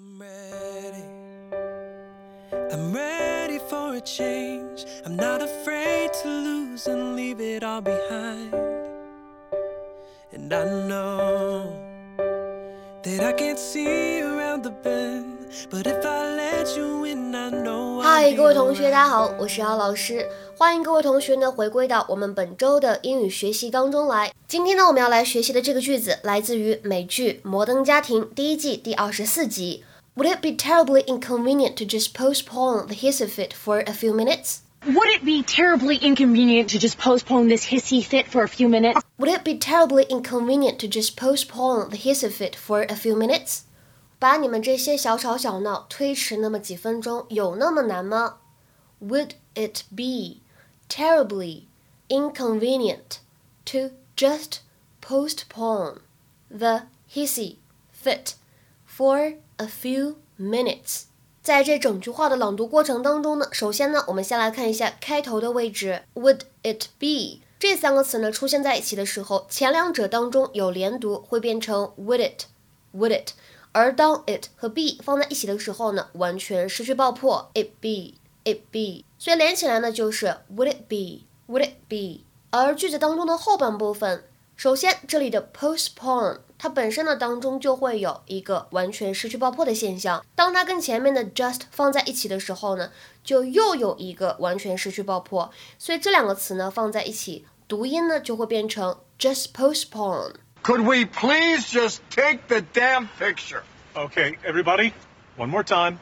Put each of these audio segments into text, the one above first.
I'm ready. I'm ready for a change. I'm not afraid to lose and leave it all behind. And I know that I can't see around the bend. But if I let you in, I know 嗨，各位同学，大家好，我是姚老师，欢迎各位同学呢回归到我们本周的英语学习当中来。今天呢，我们要来学习的这个句子来自于美剧《摩登家庭》第一季第二十四集。Would it be terribly inconvenient to just postpone the hissy fit for a few minutes? Would it be terribly inconvenient to just postpone this hissy fit for a few minutes? Would it be terribly inconvenient to just postpone the hissy fit for a few minutes? 把你们这些小吵小闹推迟那么几分钟，有那么难吗？Would it be terribly inconvenient to just postpone the hissy fit for a few minutes？在这整句话的朗读过程当中呢，首先呢，我们先来看一下开头的位置。Would it be 这三个词呢出现在一起的时候，前两者当中有连读，会变成 Would it？Would it？而当 it 和 be 放在一起的时候呢，完全失去爆破，it be，it be，所以连起来呢就是 would it be，would it be。而句子当中的后半部分，首先这里的 postpone 它本身呢当中就会有一个完全失去爆破的现象，当它跟前面的 just 放在一起的时候呢，就又有一个完全失去爆破，所以这两个词呢放在一起，读音呢就会变成 just postpone。Could we please just take the damn picture? Okay, everybody, one more time.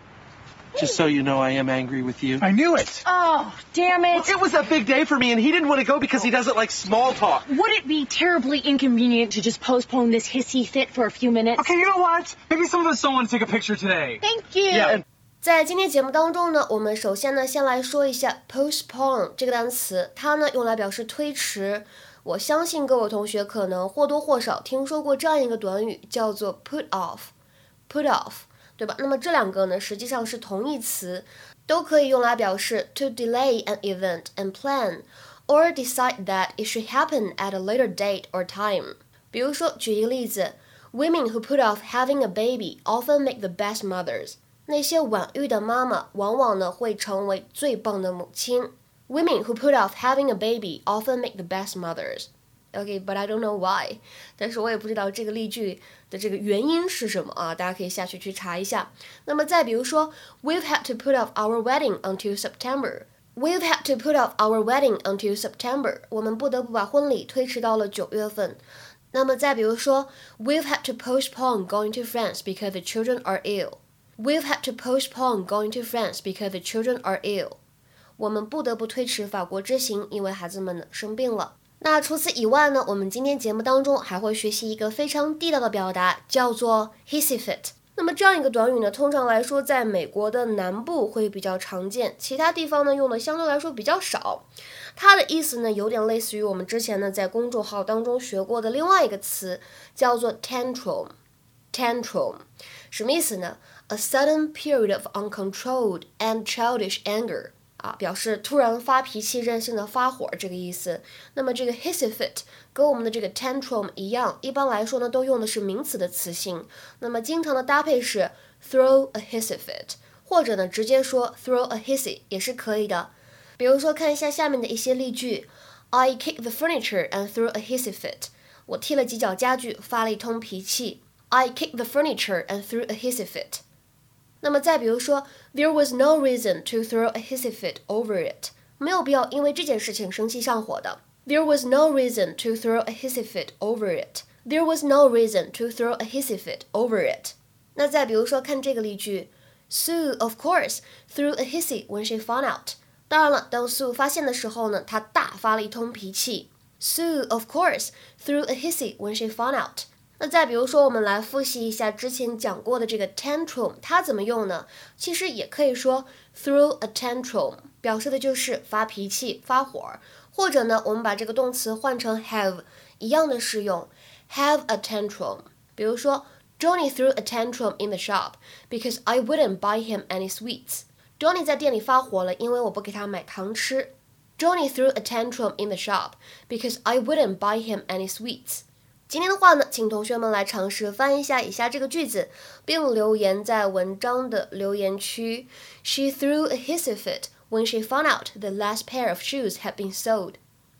Just so you know, I am angry with you. I knew it. Oh, damn it. It was a big day for me, and he didn't want to go because he doesn't like small talk. Would it be terribly inconvenient to just postpone this hissy fit for a few minutes? Okay, you know what? Maybe some of us don't want to take a picture today. Thank you. Yeah, and 在今天节目当中呢，我们首先呢，先来说一下 postpone 这个单词，它呢用来表示推迟。我相信各位同学可能或多或少听说过这样一个短语，叫做 put off，put off， 对吧？那么这两个呢，实际上是同义词，都可以用来表示 to delay an event and plan or decide that it should happen at a later date or time。比如说，举一个例子，Women who put off having a baby often make the best mothers。那些晚育的妈妈，往往呢会成为最棒的母亲。Women who put off having a baby often make the best mothers. Okay, but I don't know why. 但是我也不知道这个例句的这个原因是什么啊？大家可以下去去查一下。那么再比如说，We've had to put off our wedding until September. We've had to put off our wedding until September. 我们不得不把婚礼推迟到了九月份。那么再比如说，We've had to postpone going to France because the children are ill. We've had to postpone going to France because the children are ill. 我们不得不推迟法国之行，因为孩子们呢生病了。 那除此以外呢，我们今天节目当中还会学习一个非常地道的表达，叫做 hissy fit。那么这样一个短语呢，通常来说在美国的南部会比较常见，其他地方呢用的相对来说比较少。它的意思呢，有点类似于我们之前呢在公众号当中学过的另外一个词，叫做 tantrum。tantrum 什么意思呢？A sudden period of uncontrolled and childish anger。啊，表示突然发脾气、任性的发火这个意思。那么这个 hissy fit 跟我们的这个 tantrum 一样，一般来说呢都用的是名词的词性。那么经常的搭配是 throw a hissy fit，或者呢直接说 throw a hissy 也是可以的。比如说看一下下面的一些例句：I kicked the furniture and threw a hissy fit。我踢了几脚家具，发了一通脾气。I kicked the furniture and threw a hissy fit。那么再比如说，There was no reason to throw a hissy fit over it，没有必要因为这件事情生气上火的。There was no reason to throw a hissy fit over it. There was no reason to throw a hissy fit over it. 那再比如说，看这个例句，Sue of course threw a hissy when she found out。当然了，当 Sue 发现的时候呢，她大发了一通脾气。Sue of course threw a hissy when she found out。 那再比如说，我们来复习一下之前讲过的这个 tantrum，它怎么用呢？其实也可以说 throw a tantrum，表示的就是发脾气、发火。或者呢，我们把这个动词换成 have，一样的适用，have a tantrum。比如说，Johnny threw a tantrum in the shop because I wouldn't buy him any sweets。Johnny 在店里发火了，因为我不给他买糖吃。Johnny threw a tantrum in the shop because I wouldn't buy him any sweets。今天的话呢，请同学们来尝试翻译一下以下这个句子，并留言在文章的留言区。She threw a hissy fit when she found out the last pair of shoes had been sold.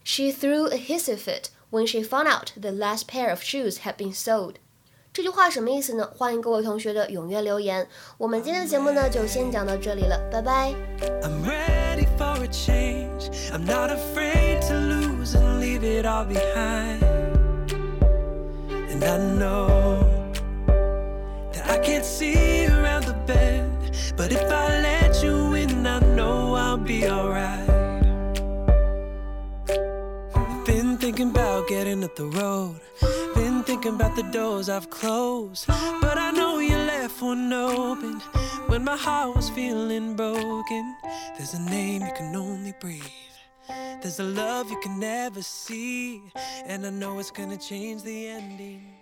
She threw a hissy fit when she found out the last pair of shoes had been sold. 这句话什么意思呢？欢迎各位同学的踊跃留言。我们今天的节目呢，就先讲到这里了，拜拜。I'm ready for a change. I'm not afraid to lose and leave it all behind. And I know that I can't see around the bend, but if I let you in, I know I'll be alright. Been thinking about getting up the road, been thinking about the doors I've closed, but I know you left one open when my heart was feeling broken. There's a name you can only breathe. There's a love you can never see, and I know it's gonna change the ending.